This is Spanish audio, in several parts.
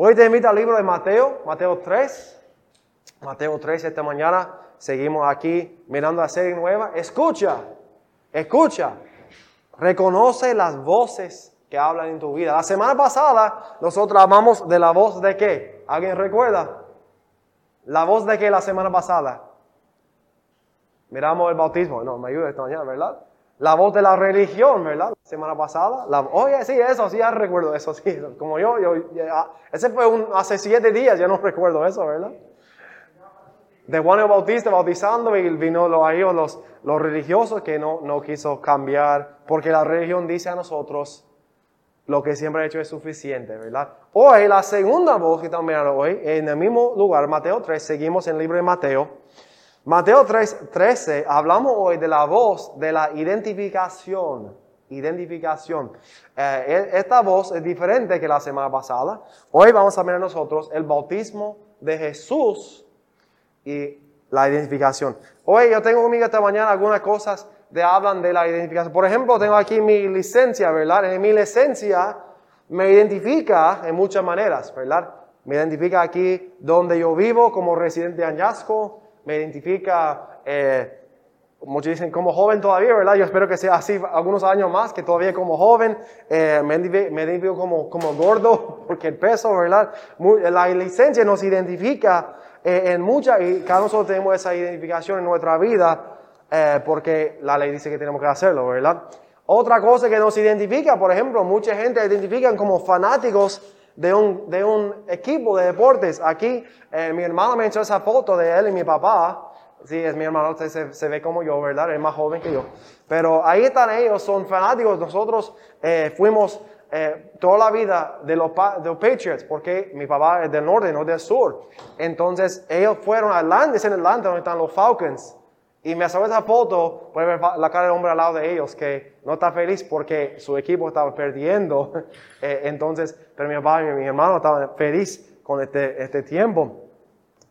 Hoy te invito al libro de Mateo, Mateo 3. Mateo 3, esta mañana seguimos aquí mirando la serie nueva. Escucha, escucha, reconoce las voces que hablan en tu vida. La semana pasada nosotros hablamos de la voz de qué? ¿Alguien recuerda? La voz de qué la semana pasada. Miramos el bautismo. No, me ayuda esta mañana, ¿verdad? La voz de la religión, ¿verdad? La semana pasada. La, oye, sí, eso, sí, ya recuerdo eso, sí. Como yo, yo ese fue un, hace siete días, ya no recuerdo eso, ¿verdad? De Juan el Bautista bautizando y vino los, los, los religiosos que no, no quiso cambiar, porque la religión dice a nosotros, lo que siempre ha hecho es suficiente, ¿verdad? Hoy, la segunda voz que estamos mirando hoy, en el mismo lugar, Mateo 3, seguimos en el libro de Mateo. Mateo 3, 13, hablamos hoy de la voz de la identificación. Identificación. Eh, e, esta voz es diferente que la semana pasada. Hoy vamos a ver nosotros el bautismo de Jesús y la identificación. Hoy yo tengo conmigo esta mañana algunas cosas de hablan de la identificación. Por ejemplo, tengo aquí mi licencia, ¿verdad? En mi licencia me identifica en muchas maneras, ¿verdad? Me identifica aquí donde yo vivo como residente de Añasco, me identifica, eh, muchos dicen como joven todavía, ¿verdad? Yo espero que sea así algunos años más, que todavía como joven, eh, me, identifico, como, como gordo, porque el peso, ¿verdad? la licencia nos identifica eh, en muchas, y cada nosotros tenemos esa identificación en nuestra vida, porque la ley dice que tenemos que hacerlo, ¿verdad? Otra cosa que nos identifica, por ejemplo, mucha gente identifican como fanáticos de un, de un equipo de deportes. Aquí eh, mi hermano me echó esa foto de él y mi papá. Sí, es mi hermano, se, se, ve como yo, ¿verdad? Es más joven que yo. Pero ahí están ellos, son fanáticos. Nosotros eh, fuimos eh, toda la vida de los, de los, Patriots, porque mi papá es del norte, no del sur. Entonces ellos fueron a Atlanta, en Atlanta donde están los Falcons. Y me asomó esa foto, puede ver la cara del hombre al lado de ellos que no está feliz porque su equipo estaba perdiendo. Eh, entonces, pero mi papá y mi hermano estaban felices con este, este tiempo.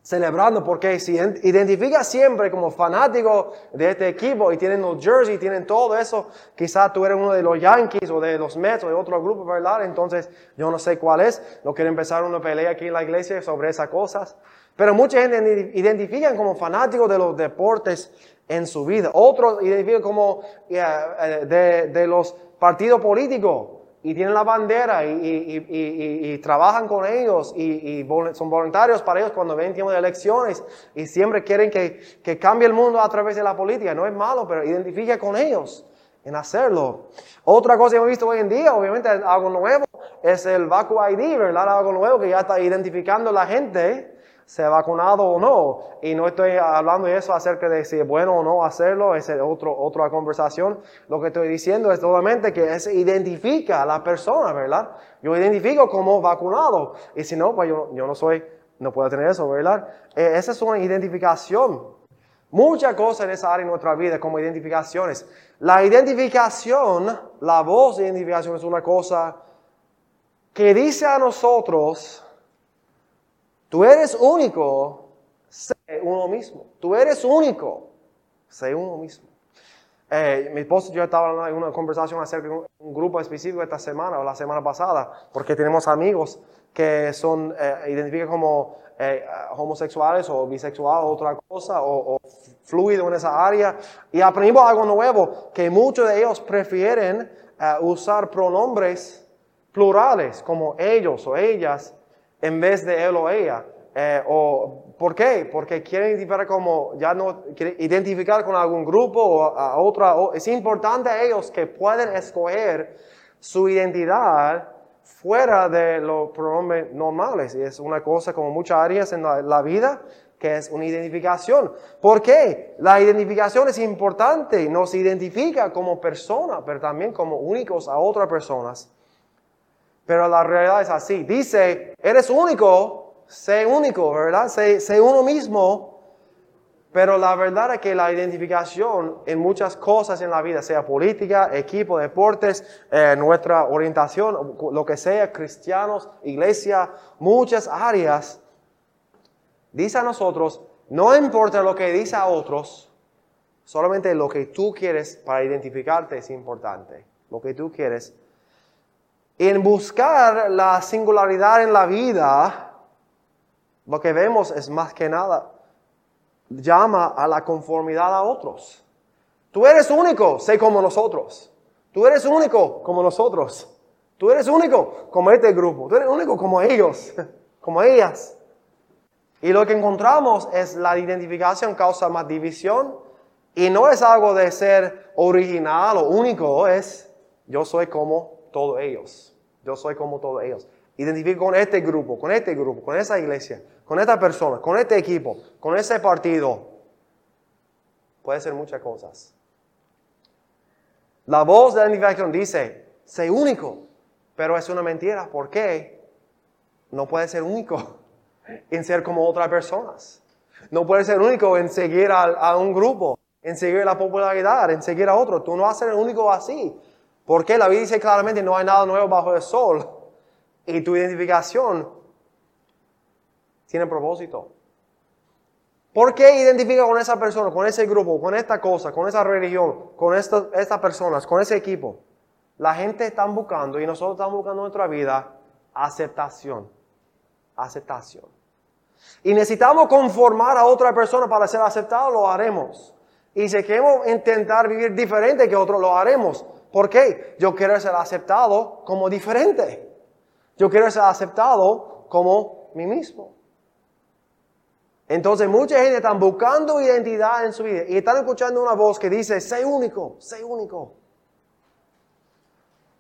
Celebrando porque si identifica siempre como fanático de este equipo y tienen los jerseys, tienen todo eso, quizás tú eres uno de los Yankees o de los Mets o de otro grupo, ¿verdad? Entonces, yo no sé cuál es. No quiero empezar una pelea aquí en la iglesia sobre esas cosas. Pero mucha gente identifican como fanáticos de los deportes en su vida. Otros identifican como eh, de, de, los partidos políticos y tienen la bandera y, y, y, trabajan con ellos y, son voluntarios para ellos cuando ven tiempo de elecciones y siempre quieren que, que, cambie el mundo a través de la política. No es malo, pero identifica con ellos en hacerlo. Otra cosa que hemos visto hoy en día, obviamente algo nuevo, es el Vacu ID, ¿verdad? Algo nuevo que ya está identificando la gente se ha vacunado o no. Y no estoy hablando de eso acerca de si es bueno o no hacerlo, es otro, otra conversación. Lo que estoy diciendo es solamente que se identifica a la persona, ¿verdad? Yo identifico como vacunado. Y si no, pues yo, yo no soy, no puedo tener eso, ¿verdad? Eh, esa es una identificación. Muchas cosas en esa área en nuestra vida como identificaciones. La identificación, la voz de identificación es una cosa que dice a nosotros, Tú eres único, sé uno mismo. Tú eres único, sé uno mismo. Eh, mi esposo y yo hablando en una conversación acerca de un, grupo específico esta semana o la semana pasada, porque tenemos amigos que son eh, identifican como eh, homosexuales o bisexuales o otra cosa o, o fluido en esa área y aprendimos algo nuevo que muchos de ellos prefieren usar pronombres plurales como ellos o ellas en vez de él o ella. Eh, o, ¿Por qué? Porque quieren identificar como, ya no, identificar con algún grupo o a otra. es importante a ellos que puedan escoger su identidad fuera de los pronombres normales. Y es una cosa como muchas áreas en la, vida que es una identificación. ¿Por qué? La identificación es importante, nos identifica como persona, pero también como únicos a otras personas. Pero la realidad es así. Dice, eres único, sé único, ¿verdad? Sé, uno mismo. Pero la verdad es que la identificación en muchas cosas en la vida, sea política, equipo, deportes, eh, nuestra orientación, lo que sea, cristianos, iglesia, muchas áreas, dice a nosotros, no importa lo que dice a otros, solamente lo que tú quieres para identificarte es importante. Lo que tú quieres En buscar la singularidad en la vida, lo que vemos es más que nada, llama a la conformidad a otros. Tú eres único, sé como nosotros. Tú eres único como nosotros. Tú eres único como este grupo. Tú eres único como ellos, como ellas. Y lo que encontramos es la identificación causa más división y no es algo de ser original o único, es yo soy como todos ellos. Yo soy como todos ellos. Identifico con este grupo, con este grupo, con esa iglesia, con esta persona, con este equipo, con ese partido. Puede ser muchas cosas. La voz de la identificación dice, sé único, pero es una mentira. ¿Por qué? No puede ser único en ser como otras personas. No puede ser único en seguir a, un grupo, en seguir la popularidad, en seguir a otro. Tú no vas a ser el único así. Porque la Biblia dice claramente no hay nada nuevo bajo el sol. Y tu identificación tiene propósito. ¿Por qué identifica con esa persona, con ese grupo, con esta cosa, con esa religión, con estas personas, con ese equipo? La gente está buscando y nosotros estamos buscando en nuestra vida aceptación. Aceptación. Y necesitamos conformar a otra persona para ser aceptados, lo haremos. Y si queremos intentar vivir diferente que otros, lo haremos. ¿Por qué? Yo quiero ser aceptado como diferente. Yo quiero ser aceptado como mí mismo. Entonces mucha gente está buscando identidad en su vida y están escuchando una voz que dice, sé único, sé único.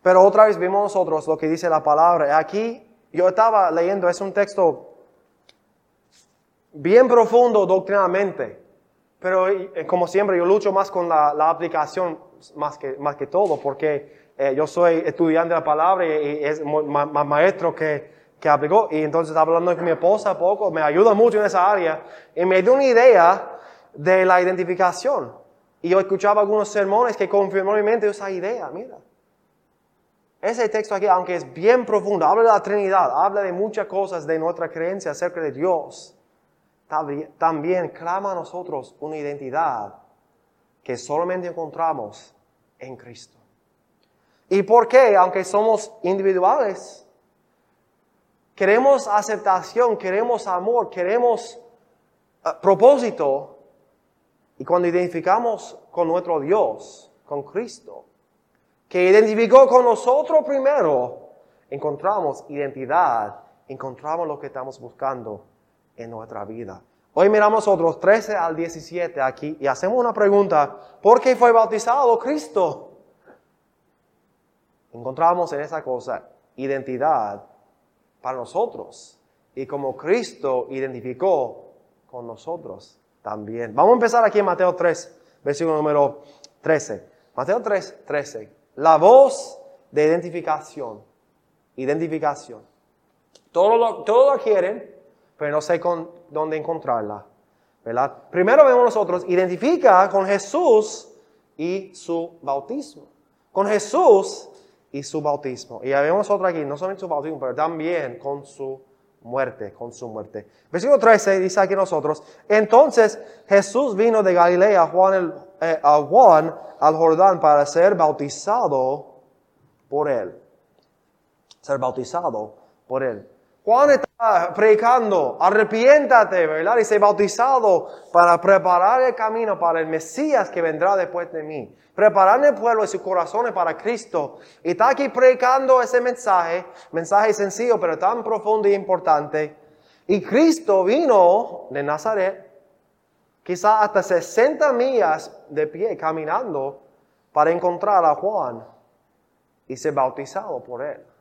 Pero otra vez vimos nosotros lo que dice la palabra. Aquí yo estaba leyendo, es un texto bien profundo doctrinalmente, pero eh, como siempre yo lucho más con la, aplicación más que, más que todo, porque eh, yo soy estudiante de la palabra y, es más maestro que, que aplicó. Y entonces hablando con mi esposa poco, me ayuda mucho en esa área. Y me dio una idea de la identificación. Y yo escuchaba algunos sermones que confirmó mi mente esa idea, mira. Ese texto aquí, aunque es bien profundo, habla de la Trinidad, habla de muchas cosas de nuestra creencia acerca de Dios. También clama a nosotros una identidad que solamente encontramos en Cristo. ¿Y por qué? Aunque somos individuales, Queremos aceptación, queremos amor, queremos eh, propósito. Y cuando identificamos con nuestro Dios, con Cristo, que identificó con nosotros primero, encontramos identidad, encontramos lo que estamos buscando en nuestra vida. Hoy miramos otros 13 al 17 aquí y hacemos una pregunta, ¿por qué fue bautizado Cristo? Encontramos en esa cosa identidad para nosotros. Y como Cristo identificó con nosotros también. Vamos a empezar aquí en Mateo 3, versículo número 13. Mateo 3, 13. La voz de identificación. Identificación. Todo lo, todo lo quieren, pero no sé con, dónde encontrarla. ¿verdad? Primero vemos nosotros, identifica con Jesús y su bautismo. Con Jesús y su bautismo. Y vemos otra aquí, no solamente su bautismo, pero también con su muerte, con su muerte. Versículo 13 dice aquí nosotros, entonces Jesús vino de Galilea eh, a Juan al Jordán para ser bautizado por él. Ser bautizado por él. Juan está predicando, arrepiéntate, ¿verdad? Y ser bautizado para preparar el camino para el Mesías que vendrá después de mí. Preparar el pueblo y sus corazones para Cristo. Y está aquí predicando ese mensaje, mensaje sencillo, pero tan profundo y importante. Y Cristo vino de Nazaret, quizás hasta 60 millas de pie caminando para encontrar a Juan y ser bautizado por él.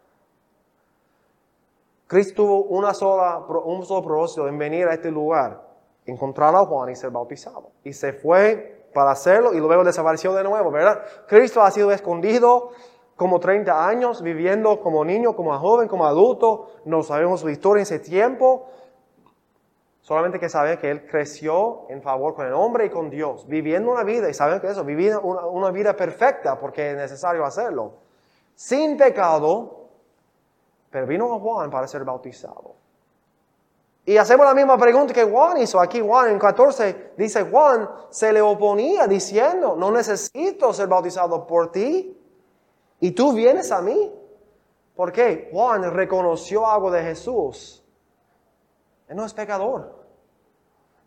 Cristo tuvo una sola, un solo propósito en venir a este lugar, encontrar a Juan y ser bautizado. Y se fue para hacerlo y luego desapareció de nuevo, ¿verdad? Cristo ha sido escondido como 30 años, viviendo como niño, como joven, como adulto. No sabemos su historia en ese tiempo. Solamente que sabe que Él creció en favor con el hombre y con Dios, viviendo una vida, y saben que eso, viviendo una, una vida perfecta, porque es necesario hacerlo, sin pecado, pero vino a Juan para ser bautizado. Y hacemos la misma pregunta que Juan hizo. Aquí Juan en 14 dice, Juan se le oponía diciendo, no necesito ser bautizado por ti. Y tú vienes a mí. ¿Por qué? Juan reconoció algo de Jesús. Él no es pecador.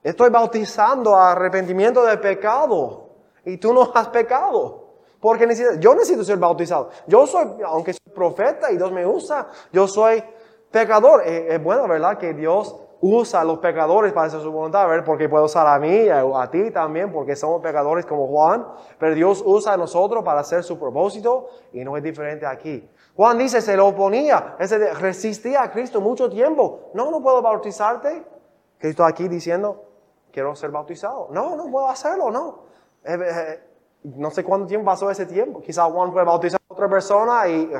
Estoy bautizando a arrepentimiento del pecado y tú no has pecado. Porque yo necesito ser bautizado. Yo soy, aunque soy profeta y Dios me usa, yo soy pecador. Eh, es, bueno, ¿verdad? Que Dios usa a los pecadores para hacer su voluntad, ¿verdad? Porque puede usar a mí, a, ti también, porque somos pecadores como Juan. Pero Dios usa a nosotros para hacer su propósito y no es diferente aquí. Juan dice, se lo oponía, ese resistía a Cristo mucho tiempo. No, no puedo bautizarte. Cristo aquí diciendo, quiero ser bautizado. No, no puedo hacerlo, no. Eh, eh, no sé cuánto tiempo pasó ese tiempo. Quizás Juan fue bautizado a otra persona y,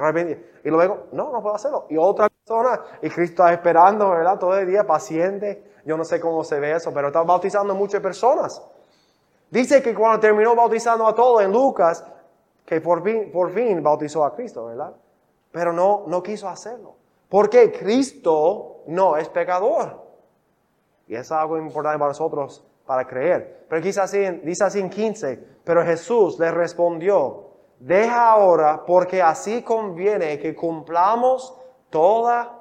y luego, no, no puedo hacerlo. Y otra persona, y Cristo está esperando, ¿verdad? Todo el día, paciente. Yo no sé cómo se ve eso, pero está bautizando muchas personas. Dice que cuando terminó bautizando a todos en Lucas, que por fin, por fin bautizó a Cristo, ¿verdad? Pero no, no quiso hacerlo. Porque Cristo no es pecador. Y es algo importante para nosotros para creer. Pero dice así, dice así en 15, pero Jesús le respondió, deja ahora porque así conviene que cumplamos toda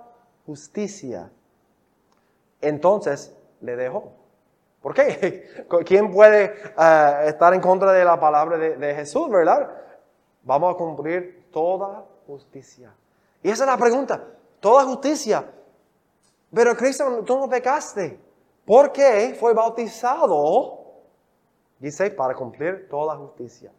justicia. Entonces le dejó. ¿Por qué? ¿Quién puede eh, estar en contra de la palabra de, de Jesús, verdad? Vamos a cumplir toda justicia. Y esa es la pregunta. Toda justicia. Pero Cristo, tú no pecaste. ¿Por qué fue bautizado? Dice, para cumplir toda la justicia.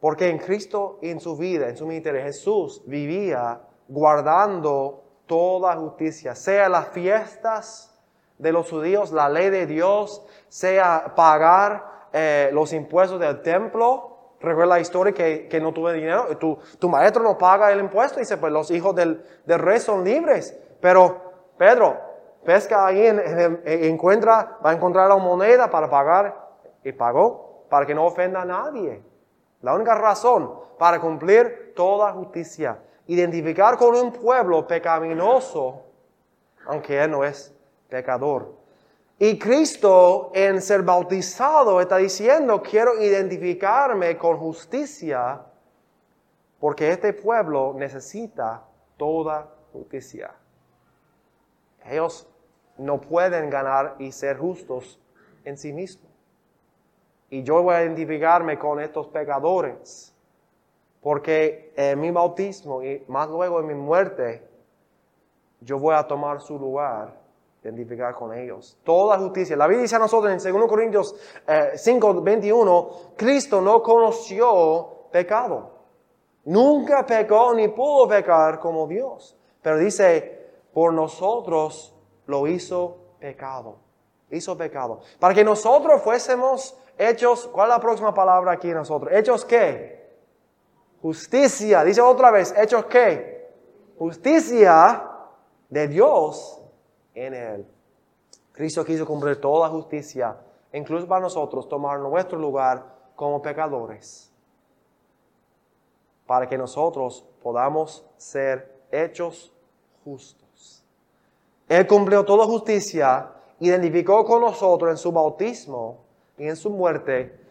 Porque en Cristo, en su vida, en su ministerio, Jesús vivía guardando toda justicia, sea las fiestas de los judíos, la ley de Dios, sea pagar eh, los impuestos del templo. Recuerda la historia que, que no tuve dinero, tu, tu, maestro no paga el impuesto, dice, pues los hijos del, del rey son libres. Pero, Pedro, pesca ahí, encuentra, va a encontrar la moneda para pagar y pagó para que no ofenda a nadie. La única razón para cumplir toda justicia, identificar con un pueblo pecaminoso, aunque él no es pecador. Y Cristo en ser bautizado está diciendo, quiero identificarme con justicia, porque este pueblo necesita toda justicia. Ellos no pueden ganar y ser justos en sí mismos. Y yo voy a identificarme con estos pecadores, porque en mi bautismo y más luego en mi muerte, yo voy a tomar su lugar, identificar con ellos. Toda justicia. La Biblia dice a nosotros en 2 Corintios 5, eh, 21, Cristo no conoció pecado. Nunca pecó ni pudo pecar como Dios. Pero dice, por nosotros lo hizo pecado. Hizo pecado. Para que nosotros fuésemos hechos, ¿cuál es la próxima palabra aquí nosotros? ¿Hechos qué? Justicia. Dice otra vez, ¿hechos qué? Justicia de Dios en él. Cristo quiso cumplir toda justicia, incluso para nosotros, tomar nuestro lugar como pecadores, para que nosotros podamos ser hechos justos. Él cumplió toda justicia, identificó con nosotros en su bautismo y en su muerte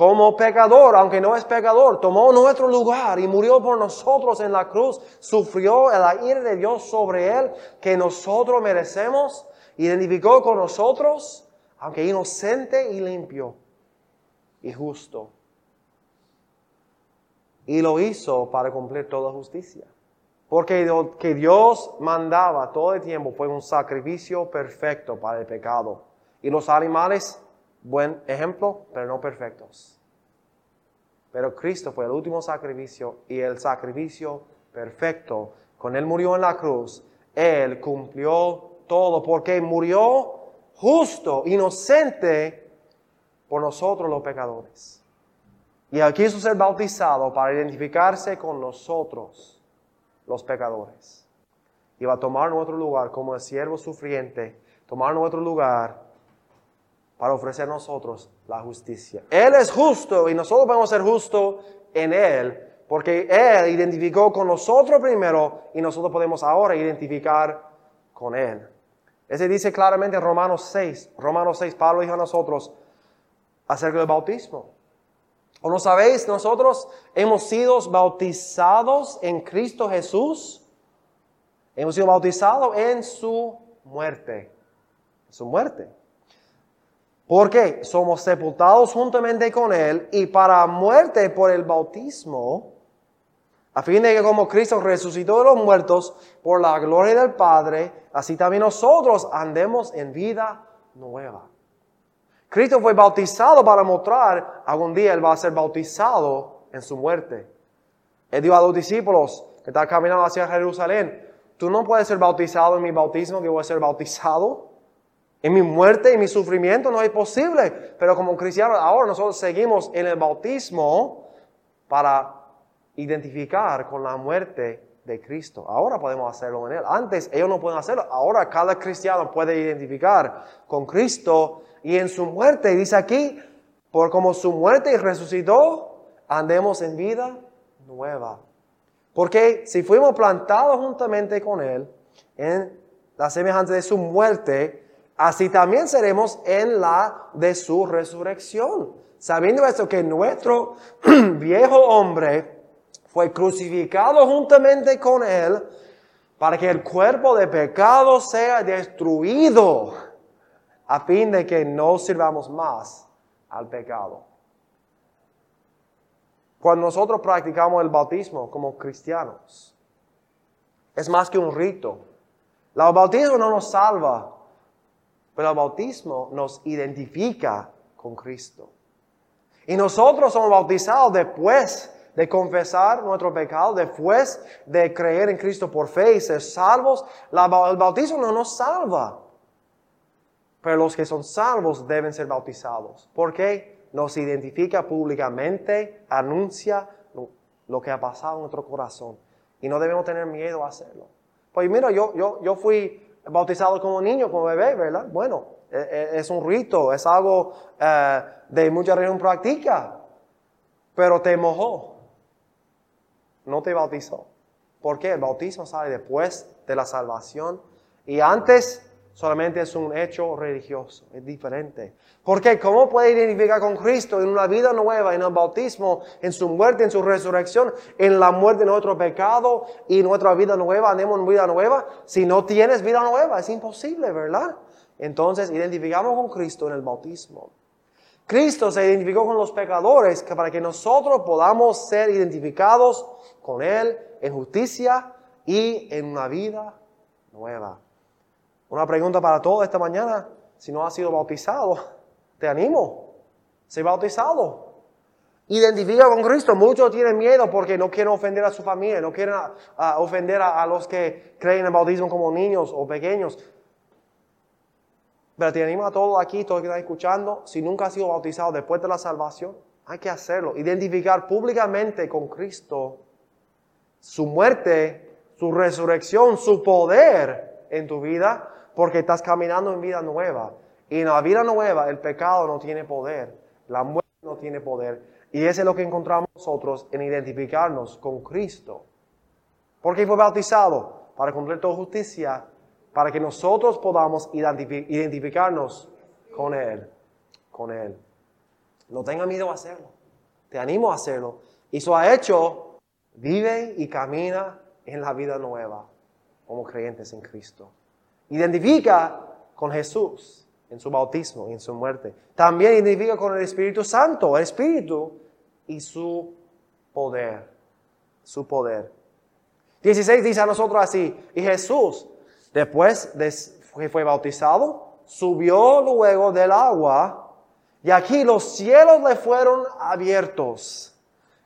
como pecador, aunque no es pecador, tomó nuestro lugar y murió por nosotros en la cruz, sufrió el ira de Dios sobre él que nosotros merecemos, identificó con nosotros, aunque inocente y limpio y justo. Y lo hizo para cumplir toda justicia. Porque lo que Dios mandaba todo el tiempo fue un sacrificio perfecto para el pecado. Y los animales, buen ejemplo, pero no perfectos. Pero Cristo fue el último sacrificio y el sacrificio perfecto. Con Él murió en la cruz. Él cumplió todo porque murió justo, inocente por nosotros los pecadores. Y Él quiso ser bautizado para identificarse con nosotros los pecadores. Iba a tomar nuestro lugar como el siervo sufriente, tomar nuestro lugar para ofrecer nosotros la justicia. Él es justo y nosotros podemos ser justos en Él, porque Él identificó con nosotros primero y nosotros podemos ahora identificar con Él. Ese dice claramente en Romanos 6, Romanos 6, Pablo dijo a nosotros acerca del bautismo. ¿O no sabéis? Nosotros hemos sido bautizados en Cristo Jesús Hemos sido bautizados en su muerte. Su muerte. ¿Por qué? Somos sepultados juntamente con Él y para muerte por el bautismo, a fin de que como Cristo resucitó de los muertos por la gloria del Padre, así también nosotros andemos en vida nueva. Cristo fue bautizado para mostrar, algún día Él va a ser bautizado en su muerte. Él dijo a los discípulos que estaban caminando hacia Jerusalén, tú no puedes ser bautizado en mi bautismo, que voy a ser bautizado en mi muerte y mi sufrimiento, no es posible. Pero como cristianos, ahora nosotros seguimos en el bautismo para identificar con la muerte Cristo. Ahora podemos hacerlo en Él. Antes ellos no pueden hacerlo. Ahora cada cristiano puede identificar con Cristo y en su muerte. Dice aquí, por como su muerte resucitó, andemos en vida nueva. Porque si fuimos plantados juntamente con Él en la semejanza de su muerte, así también seremos en la de su resurrección. Sabiendo esto que nuestro viejo hombre fue crucificado juntamente con Él para que el cuerpo de pecado sea destruido a fin de que no sirvamos más al pecado. Cuando nosotros practicamos el bautismo como cristianos, es más que un rito. El bautismo no nos salva, pero el bautismo nos identifica con Cristo. Y nosotros somos bautizados después de confesar nuestro pecado, después de creer en Cristo por fe y ser salvos, el bautismo no nos salva. Pero los que son salvos deben ser bautizados. ¿Por qué? Nos identifica públicamente, anuncia lo, que ha pasado en nuestro corazón. Y no debemos tener miedo a hacerlo. Pues mira, yo, yo, yo fui bautizado como niño, como bebé, ¿verdad? Bueno, e, e, es un rito, es algo eh, de mucha religión práctica. Pero te mojó no te bautizó. ¿Por qué? El bautismo sale después de la salvación y antes solamente es un hecho religioso, es diferente. Porque ¿cómo puede identificar con Cristo en una vida nueva, en el bautismo, en su muerte, en su resurrección, en la muerte de nuestro pecado y nuestra vida nueva, andemos en vida nueva? Si no tienes vida nueva, es imposible, ¿verdad? Entonces identificamos con Cristo en el bautismo. Cristo se identificó con los pecadores para que nosotros podamos ser identificados con Él en justicia y en una vida nueva. Una pregunta para todos esta mañana. Si no has sido bautizado, te animo. Sé bautizado. Identifica con Cristo. Muchos tienen miedo porque no quieren ofender a su familia, no quieren ofender a, a, los que creen en bautismo como niños o pequeños. Pero te animo a todos aquí, todos que están escuchando, si nunca has sido bautizado después de la salvación, hay que hacerlo. Identificar públicamente con Cristo su muerte, su resurrección, su poder en tu vida, porque estás caminando en vida nueva. Y en la vida nueva el pecado no tiene poder, la muerte no tiene poder. Y eso es lo que encontramos nosotros en identificarnos con Cristo. Porque fue bautizado para cumplir toda justicia para que nosotros podamos identificarnos con Él, con Él. No tenga miedo a hacerlo. Te animo a hacerlo. Y eso ha hecho, vive y camina en la vida nueva como creyentes en Cristo. Identifica con Jesús en su bautismo y en su muerte. También identifica con el Espíritu Santo, el Espíritu y su poder. Su poder. 16 dice a nosotros así, y Jesús Después de que fue bautizado, subió luego del agua y aquí los cielos le fueron abiertos.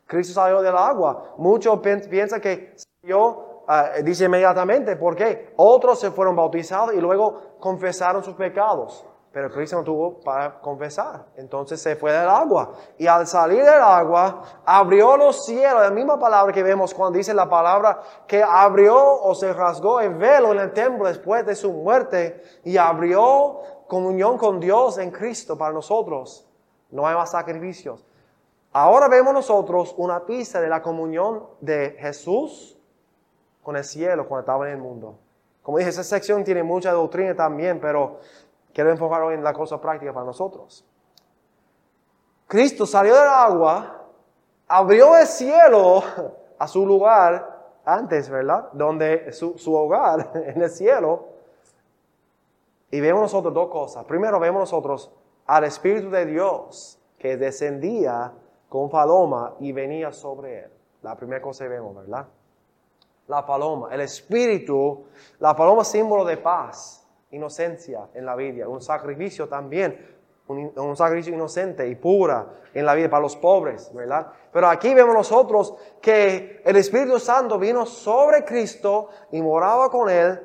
Cristo salió del agua. Muchos piensan que salió, ah, dice inmediatamente, ¿por qué? Otros se fueron bautizados y luego confesaron sus pecados. Pero Cristo no tuvo para confesar. Entonces se fue del agua. Y al salir del agua, abrió los cielos. La misma palabra que vemos cuando dice la palabra que abrió o se rasgó el velo en el templo después de su muerte. Y abrió comunión con Dios en Cristo para nosotros. No hay más sacrificios. Ahora vemos nosotros una pista de la comunión de Jesús con el cielo cuando estaba en el mundo. Como dije, esa sección tiene mucha doctrina también, pero Quiero enfocar hoy en la cosa práctica para nosotros. Cristo salió del agua, abrió el cielo a su lugar antes, ¿verdad? Donde su, su hogar en el cielo. Y vemos nosotros dos cosas. Primero vemos nosotros al Espíritu de Dios que descendía con paloma y venía sobre él. La primera cosa que vemos, ¿verdad? La paloma, el Espíritu, la paloma símbolo de paz, inocencia en la vida, un sacrificio también un, sacrificio inocente y pura en la vida para los pobres, ¿verdad? Pero aquí vemos nosotros que el Espíritu Santo vino sobre Cristo y moraba con él.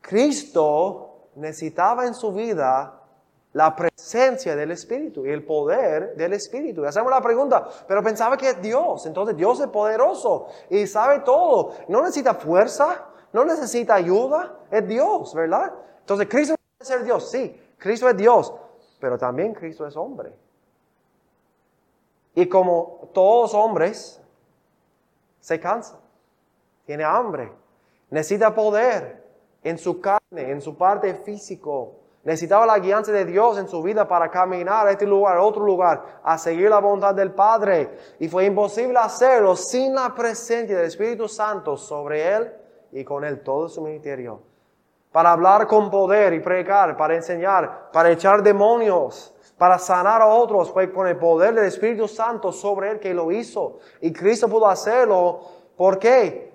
Cristo necesitaba en su vida la presencia del Espíritu y el poder del Espíritu. Hacemos la pregunta, pero pensaba que es Dios, entonces Dios es poderoso y sabe todo. No necesita fuerza, no necesita ayuda, es Dios, ¿verdad? Entonces Cristo puede ser Dios, sí, Cristo es Dios, pero también Cristo es hombre. Y como todos hombres, se cansa, tiene hambre, necesita poder en su carne, en su parte físico. Necesitaba la guianza de Dios en su vida para caminar a este lugar, a otro lugar, a seguir la voluntad del Padre. Y fue imposible hacerlo sin la presencia del Espíritu Santo sobre él y con él todo su ministerio para hablar con poder y predicar, para enseñar, para echar demonios, para sanar a otros, fue con el poder del Espíritu Santo sobre él que lo hizo. Y Cristo pudo hacerlo. ¿Por qué?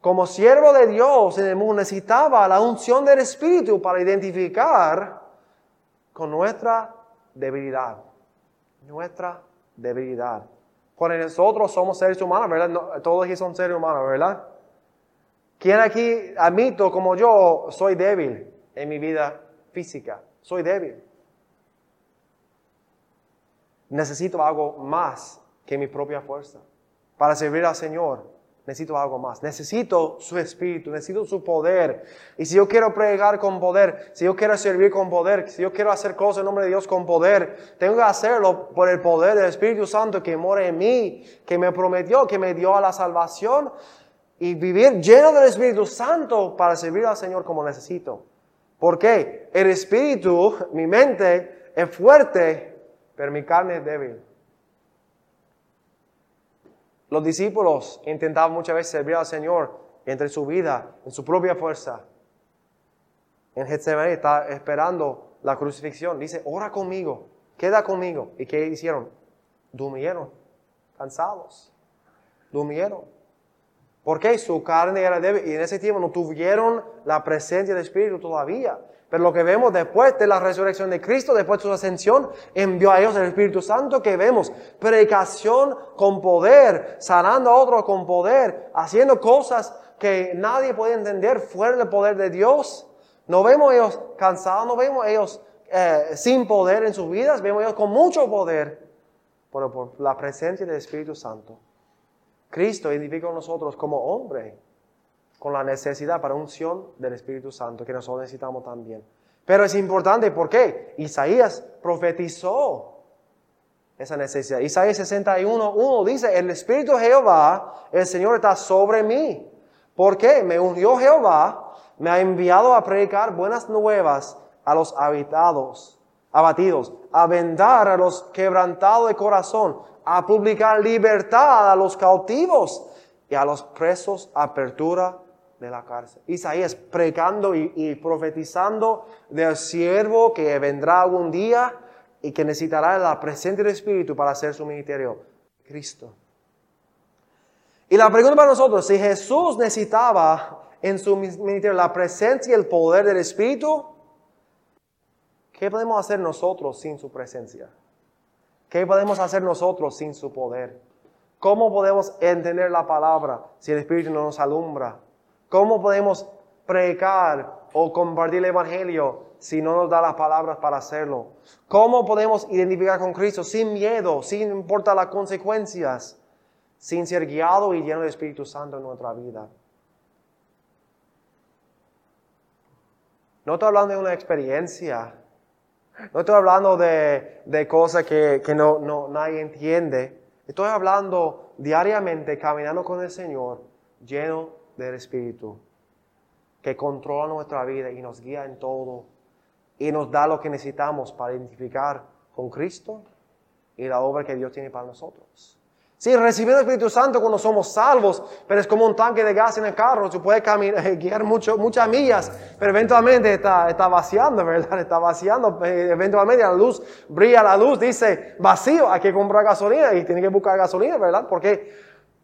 Como siervo de Dios en el mundo necesitaba la unción del Espíritu para identificar con nuestra debilidad. Nuestra debilidad. Cuando nosotros somos seres humanos, ¿verdad? todos aquí son seres humanos, ¿verdad? ¿Quién aquí admito como yo soy débil en mi vida física? Soy débil. Necesito algo más que mi propia fuerza. Para servir al Señor, necesito algo más. Necesito su espíritu, necesito su poder. Y si yo quiero pregar con poder, si yo quiero servir con poder, si yo quiero hacer cosas en nombre de Dios con poder, tengo que hacerlo por el poder del Espíritu Santo que mora en mí, que me prometió, que me dio a la salvación y vivir lleno del Espíritu Santo para servir al Señor como necesito. ¿Por qué? El Espíritu, mi mente es fuerte, pero mi carne es débil. Los discípulos intentaban muchas veces servir al Señor entre su vida, en su propia fuerza. En Getsemaní está esperando la crucifixión. Dice, ora conmigo, queda conmigo. ¿Y qué hicieron? Durmieron, cansados. Durmieron. Porque su carne era débil y en ese tiempo no tuvieron la presencia del Espíritu todavía. Pero lo que vemos después de la resurrección de Cristo, después de su ascensión, envió a ellos el Espíritu Santo que vemos predicación con poder, sanando a otros con poder, haciendo cosas que nadie puede entender fuera del poder de Dios. No vemos ellos cansados, no vemos ellos eh, sin poder en sus vidas, vemos ellos con mucho poder, pero por la presencia del Espíritu Santo. Cristo identifica a nosotros como hombre con la necesidad para unción del Espíritu Santo que nosotros necesitamos también. Pero es importante, ¿por qué? Isaías profetizó esa necesidad. Isaías 61, 1 dice, el Espíritu de Jehová, el Señor está sobre mí. ¿Por qué? Me unió Jehová, me ha enviado a predicar buenas nuevas a los habitados, abatidos, a vendar a los quebrantados de corazón, a publicar libertad a los cautivos y a los presos apertura de la cárcel. Isaías predicando y, profetizando del siervo que vendrá algún día y que necesitará la presencia del Espíritu para hacer su ministerio. Cristo. Y la pregunta para nosotros, si Jesús necesitaba en su ministerio la presencia y el poder del Espíritu, ¿qué podemos hacer nosotros sin su presencia? ¿Qué podemos hacer nosotros sin su poder? ¿Cómo podemos entender la palabra si el Espíritu no nos alumbra? ¿Cómo podemos predicar o compartir el Evangelio si no nos da las palabras para hacerlo? ¿Cómo podemos identificar con Cristo sin miedo, sin importar las consecuencias, sin ser guiado y lleno del Espíritu Santo en nuestra vida? No estoy hablando de una experiencia, no estoy hablando de, de cosas que, que no, no, nadie entiende. Estoy hablando diariamente caminando con el Señor lleno del Espíritu, que controla nuestra vida y nos guía en todo y nos da lo que necesitamos para identificar con Cristo y la obra que Dios tiene para nosotros. Sí, recibir el Espíritu Santo cuando somos salvos, pero es como un tanque de gas en el carro, se puede caminar, guiar mucho, muchas millas, pero eventualmente está, está vaciando, ¿verdad? Está vaciando, eh, eventualmente la luz, brilla la luz, dice vacío, hay que comprar gasolina y tiene que buscar gasolina, ¿verdad? Porque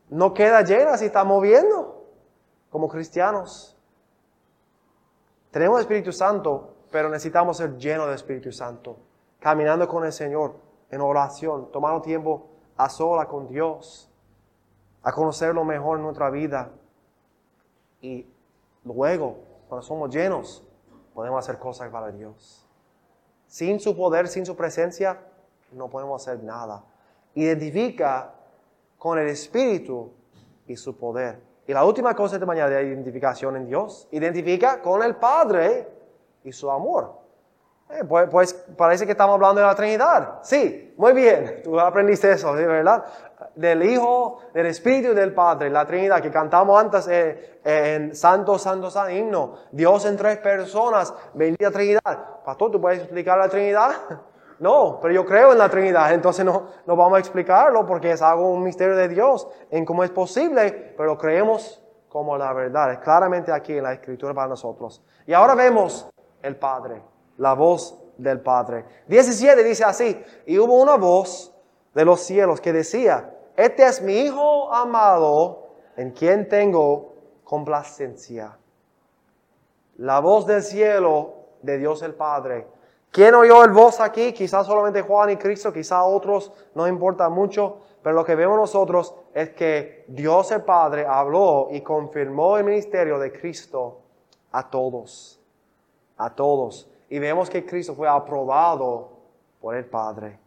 no queda llena si está moviendo como cristianos. Tenemos el Espíritu Santo, pero necesitamos ser llenos del Espíritu Santo, caminando con el Señor en oración, tomando tiempo a sola con Dios, a conocerlo mejor en nuestra vida. Y luego, cuando somos llenos, podemos hacer cosas para Dios. Sin su poder, sin su presencia, no podemos hacer nada. Identifica con el Espíritu y su poder. Y la última cosa de mañana de identificación en Dios, identifica con el Padre y su amor. Eh, pues, pues, parece que estamos hablando de la Trinidad. Sí, muy bien, tú aprendiste eso, ¿verdad? Del Hijo, del Espíritu y del Padre, la Trinidad que cantamos antes eh, en Santo, Santo, Santo, himno. Dios en tres personas, bendita Trinidad. Pastor, ¿tú puedes explicar la Trinidad? No, pero yo creo en la Trinidad, entonces no, no vamos a explicarlo porque es algo, un misterio de Dios en cómo es posible, pero creemos como la verdad. Es claramente aquí en la Escritura para nosotros. Y ahora vemos el Padre la voz del Padre. 17 dice así, y hubo una voz de los cielos que decía, este es mi Hijo amado en quien tengo complacencia. La voz del cielo de Dios el Padre. ¿Quién oyó el voz aquí? Quizás solamente Juan y Cristo, quizás otros, no importa mucho, pero lo que vemos nosotros es que Dios el Padre habló y confirmó el ministerio de Cristo a todos, a todos y vemos que Cristo fue aprobado por el Padre.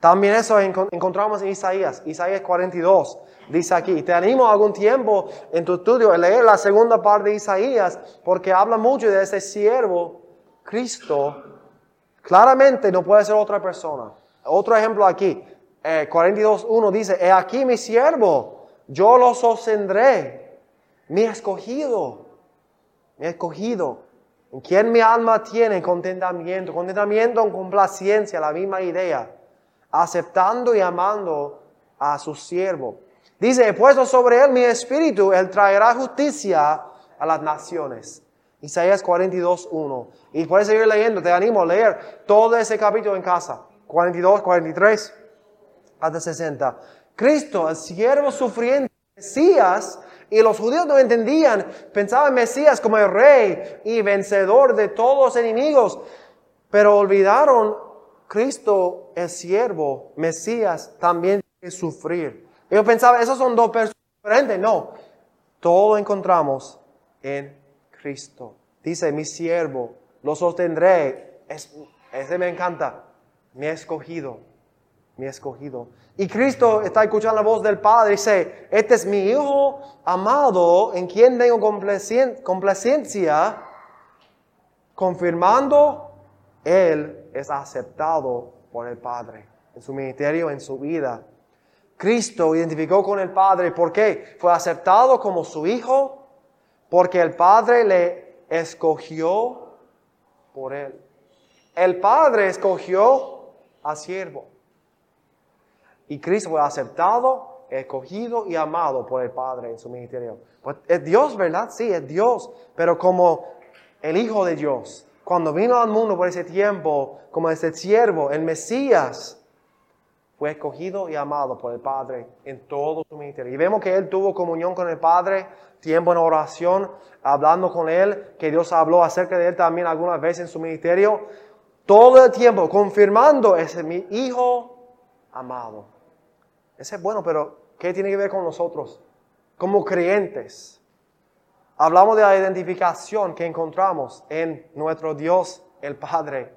También eso encontramos en Isaías, Isaías 42. Dice aquí, te animo algún tiempo en tu estudio a leer la segunda parte de Isaías, porque habla mucho de ese siervo, Cristo. Claramente no puede ser otra persona. Otro ejemplo aquí, eh, 42.1 dice, he aquí mi siervo, yo lo sostendré, mi escogido, mi escogido en quien mi alma tiene contentamiento, contentamiento con complacencia, la misma idea, aceptando y amando a su siervo. Dice, he puesto sobre él mi espíritu, él traerá justicia a las naciones. Isaías 42, 1. Y puedes seguir leyendo, te animo a leer todo ese capítulo en casa. 42, 43 hasta 60. Cristo, el siervo sufriente, Mesías, y los judíos no entendían, pensaban Mesías como el rey y vencedor de todos los enemigos, pero olvidaron Cristo es siervo, Mesías también que sufrir. Ellos pensaban, esos son dos personas diferentes. No, todo encontramos en Cristo. Dice, mi siervo, lo sostendré. Es, ese me encanta, me ha escogido mi escogido. Y Cristo está escuchando la voz del Padre y dice, este es mi Hijo amado en quien tengo complacencia, confirmando, Él es aceptado por el Padre en su ministerio, en su vida. Cristo identificó con el Padre, ¿por qué? Fue aceptado como su Hijo, porque el Padre le escogió por Él. El Padre escogió a siervo. Y Cristo fue aceptado, escogido y amado por el Padre en su ministerio. Pues es Dios, ¿verdad? Sí, es Dios, pero como el Hijo de Dios. Cuando vino al mundo por ese tiempo, como ese siervo, el Mesías, fue escogido y amado por el Padre en todo su ministerio. Y vemos que Él tuvo comunión con el Padre, tiempo en oración, hablando con Él, que Dios habló acerca de Él también algunas veces en su ministerio. Todo el tiempo confirmando, ese es mi Hijo amado. Ese es bueno, pero ¿qué tiene que ver con nosotros? Como creyentes. Hablamos de la identificación que encontramos en nuestro Dios, el Padre.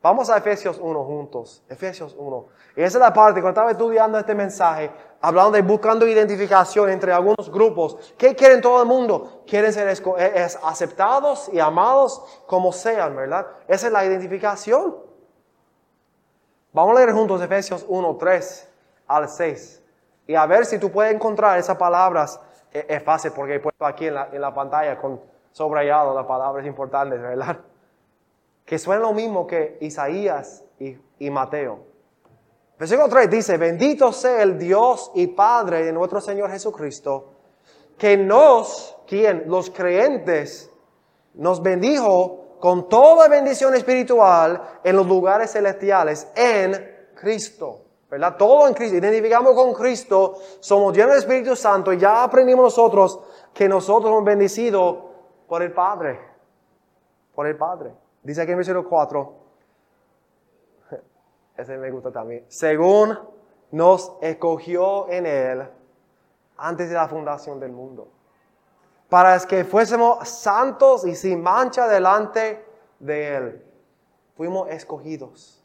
Vamos a Efesios 1 juntos. Efesios 1. Y esa es la parte, cuando estaba estudiando este mensaje, hablando de buscando identificación entre algunos grupos. ¿Qué quieren todo el mundo? Quieren ser eh, aceptados y amados como sean, ¿verdad? Esa es la identificación. Vamos a leer juntos Efesios 1, 3 al 6. Y a ver si tú puedes encontrar esas palabras. E, es, fácil porque he puesto aquí en la, en la pantalla con subrayado las palabras importantes, ¿verdad? Que suena lo mismo que Isaías y, y Mateo. Versículo 3 dice, bendito sea el Dios y Padre de nuestro Señor Jesucristo, que nos, quien, los creyentes, nos bendijo con toda bendición espiritual en los lugares celestiales en Cristo. ¿Verdad? Todo en Cristo. Identificamos con Cristo, somos llenos del Espíritu Santo y ya aprendimos nosotros que nosotros somos bendecidos por el Padre. Por el Padre. Dice aquí en versículo 4. Ese me gusta también. Según nos escogió en Él antes de la fundación del mundo. Para que fuésemos santos y sin mancha delante de Él. Fuimos escogidos.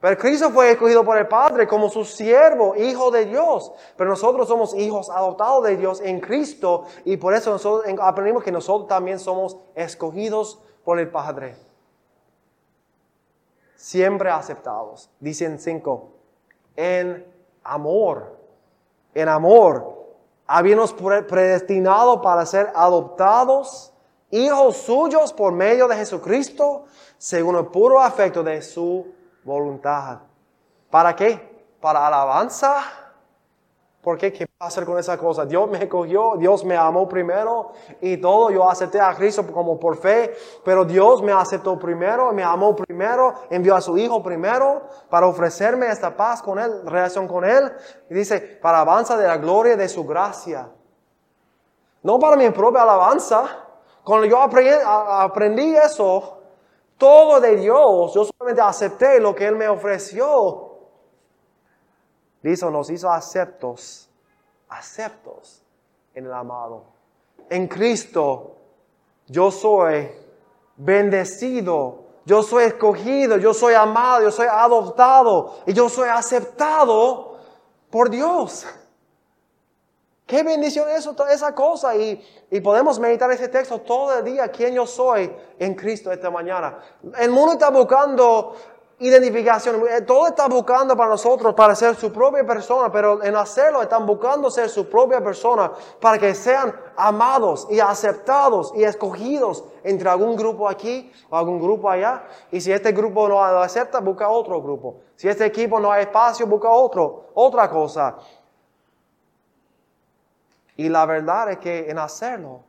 Pero Cristo fue escogido por el Padre como su siervo, hijo de Dios. Pero nosotros somos hijos adoptados de Dios en Cristo y por eso nosotros aprendimos que nosotros también somos escogidos por el Padre. Siempre aceptados. Dicen cinco. En amor. En amor. Habíamos predestinado para ser adoptados, hijos suyos por medio de Jesucristo, según el puro afecto de su voluntad. ¿Para qué? ¿Para alabanza? ¿Por qué? ¿Qué va hacer con esa cosa? Dios me escogió, Dios me amó primero y todo. Yo acepté a Cristo como por fe, pero Dios me aceptó primero, me amó primero, envió a su Hijo primero para ofrecerme esta paz con Él, relación con Él. Y dice, para alabanza de la gloria de su gracia. No para mi propia alabanza. Cuando yo aprendí eso, todo de Dios. Yo solamente acepté lo que Él me ofreció. Dice, nos hizo aceptos, aceptos en el amado. En Cristo yo soy bendecido, yo soy escogido, yo soy amado, yo soy adoptado y yo soy aceptado por Dios. Qué bendición toda esa cosa. Y, y, podemos meditar ese texto todo el día, quién yo soy en Cristo esta mañana. El mundo está buscando identificación, eh, todo está buscando para nosotros, para ser su propia persona, pero en hacerlo están buscando ser su propia persona, para que sean amados y aceptados y escogidos entre algún grupo aquí o algún grupo allá. Y si este grupo no lo acepta, busca otro grupo. Si este equipo no hay espacio, busca otro, otra cosa. Y la verdad es que en hacerlo,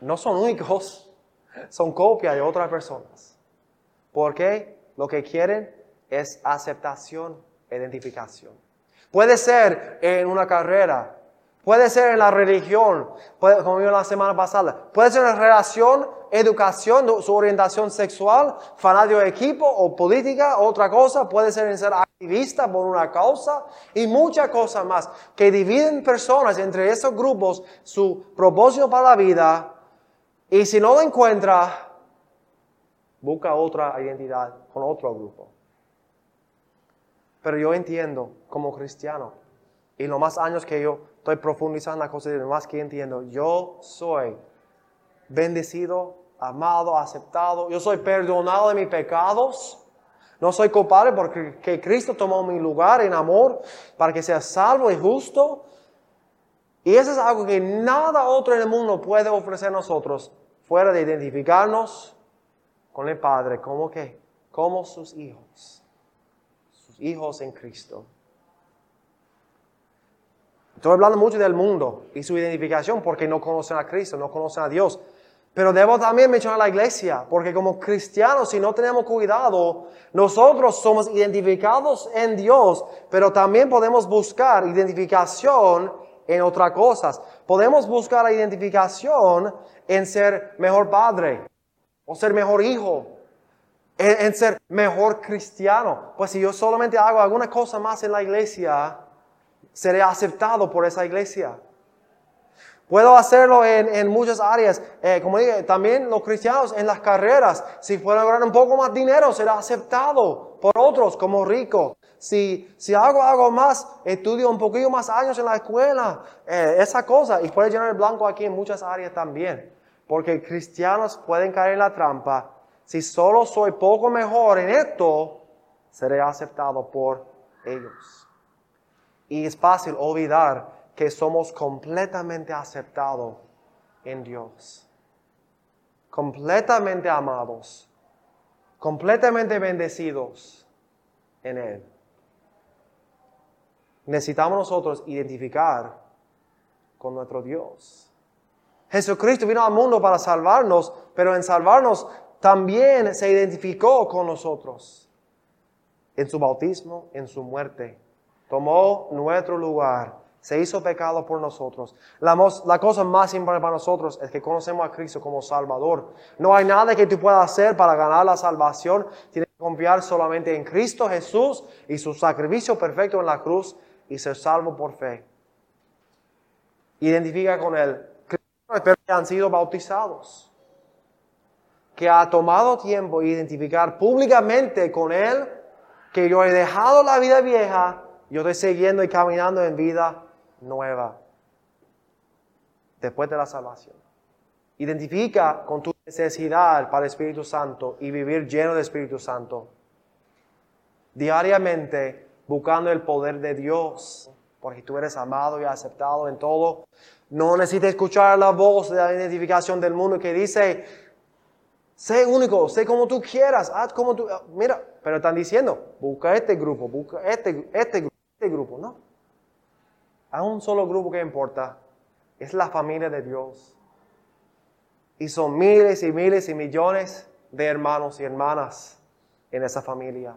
no son únicos, son copias de otras personas. Porque lo que quieren es aceptación, identificación. Puede ser en una carrera, puede ser en la religión, como vimos la semana pasada, puede ser en relación, educación, su orientación sexual, fanático de equipo o política, otra cosa, puede ser en ser activista por una causa y muchas cosas más que dividen personas entre esos grupos su propósito para la vida y si no lo encuentra, busca otra identidad con otro grupo. Pero yo entiendo como cristiano y lo más años que yo estoy profundizando en la cosa, lo más que entiendo, yo soy bendecido, amado, aceptado, yo soy perdonado de mis pecados no soy culpable porque Cristo tomó mi lugar en amor para que sea salvo y justo. Y eso es algo que nada otro en el mundo puede ofrecer a nosotros fuera de identificarnos con el Padre como que, como sus hijos, sus hijos en Cristo. Estoy hablando mucho del mundo y su identificación porque no conocen a Cristo, no conocen a Dios. Pero debo también mencionar la iglesia, porque como cristianos, si no tenemos cuidado, nosotros somos identificados en Dios, pero también podemos buscar identificación en otras cosas. Podemos buscar la identificación en ser mejor padre, o ser mejor hijo, en, en ser mejor cristiano. Pues si yo solamente hago alguna cosa más en la iglesia, seré aceptado por esa iglesia. Puedo hacerlo en, muchas áreas. Eh, como dije, también los cristianos en las carreras, si a ganar un poco más dinero, será aceptado por otros como rico. Si, si hago algo más, estudio un poquito más años en la escuela, eh, esa cosa. Y puede llenar el blanco aquí en muchas áreas también. Porque cristianos pueden caer en la trampa. Si solo soy poco mejor en esto, seré aceptado por ellos. Y es fácil olvidar que somos completamente aceptados en Dios, completamente amados, completamente bendecidos en Él. necesitamos nosotros identificar con nuestro Dios. Jesucristo vino al mundo para salvarnos, pero en salvarnos también se identificó con nosotros. En su bautismo, en su muerte, tomó nuestro lugar, se hizo pecado por nosotros. La, cosa más importante para nosotros es que conocemos a Cristo como Salvador. No hay nada que tú puedas hacer para ganar la salvación. Tienes que confiar solamente en Cristo Jesús y su sacrificio perfecto en la cruz y ser salvo por fe. Identifica con Él. Espero que han sido bautizados. Que ha tomado tiempo identificar públicamente con Él que yo he dejado la vida vieja, yo estoy siguiendo y caminando en vida nueva. Después de la salvación. Identifica con tu necesidad para el Espíritu Santo y vivir lleno del Espíritu Santo. Diariamente buscando el poder de Dios, porque tú eres amado y aceptado en todo. No necesitas escuchar la voz de la identificación del mundo que dice, sé único, sé como tú quieras, haz como tú... Mira, pero están diciendo, busca este grupo, busca este, este, este grupo, ¿no? Hay un solo grupo que importa, es la familia de Dios. Y son miles y miles y millones de hermanos y hermanas en esa familia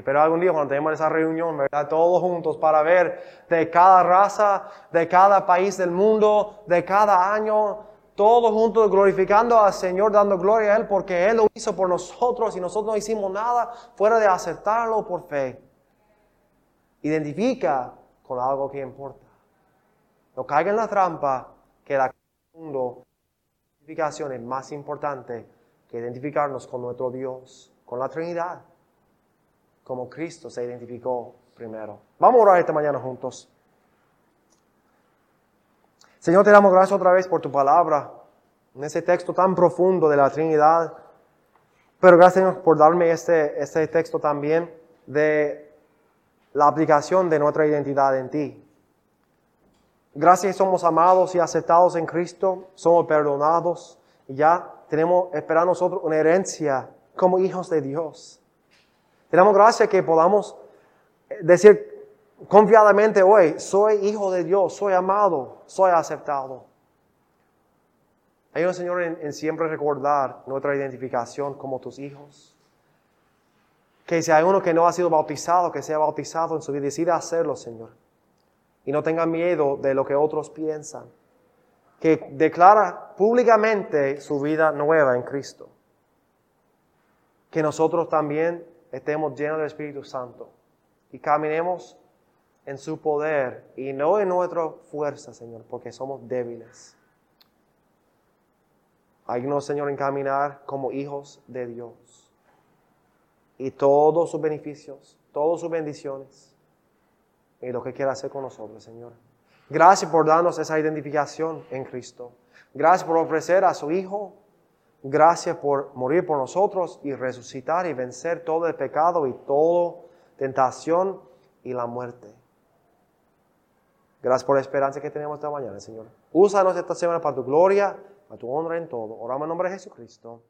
pero algún día cuando tenemos esa reunión, ¿verdad? Todos juntos para ver de cada raza, de cada país del mundo, de cada año, todos juntos glorificando al Señor, dando gloria a Él, porque Él lo hizo por nosotros y nosotros no hicimos nada fuera de aceptarlo por fe. Identifica con algo que importa. No caiga en la trampa que la identificación es más importante que identificarnos con nuestro Dios, con la Trinidad como Cristo se identificó primero. Vamos a orar esta mañana juntos. Señor, te damos gracias otra vez por tu palabra, en ese texto tan profundo de la Trinidad. Pero gracias por darme este, este texto también de la aplicación de nuestra identidad en ti. Gracias somos amados y aceptados en Cristo, somos perdonados y ya tenemos, esperar nosotros una herencia como hijos de Dios. Te damos gracias que podamos decir confiadamente hoy, soy hijo de Dios, soy amado, soy aceptado. Ayúdanos, Señor, en, siempre recordar nuestra identificación como tus hijos. Que si hay uno que no ha sido bautizado, que sea bautizado en su vida, decida hacerlo, Señor. Y no tenga miedo de lo que otros piensan. Que declara públicamente su vida nueva en Cristo. Que nosotros también estemos llenos del Espíritu Santo y caminemos en su poder y no en nuestra fuerza, Señor, porque somos débiles. Ayúdanos, Señor, en caminar como hijos de Dios. Y todos sus beneficios, todas sus bendiciones, y lo que quiera hacer con nosotros, Señor. Gracias por darnos esa identificación en Cristo. Gracias por ofrecer a su Hijo Gracias por morir por nosotros y resucitar y vencer todo el pecado y toda tentación y la muerte. Gracias por la esperanza que tenemos esta mañana, Señor. Úsanos esta semana para tu gloria, para tu honra en todo. Oramos en nombre de Jesucristo.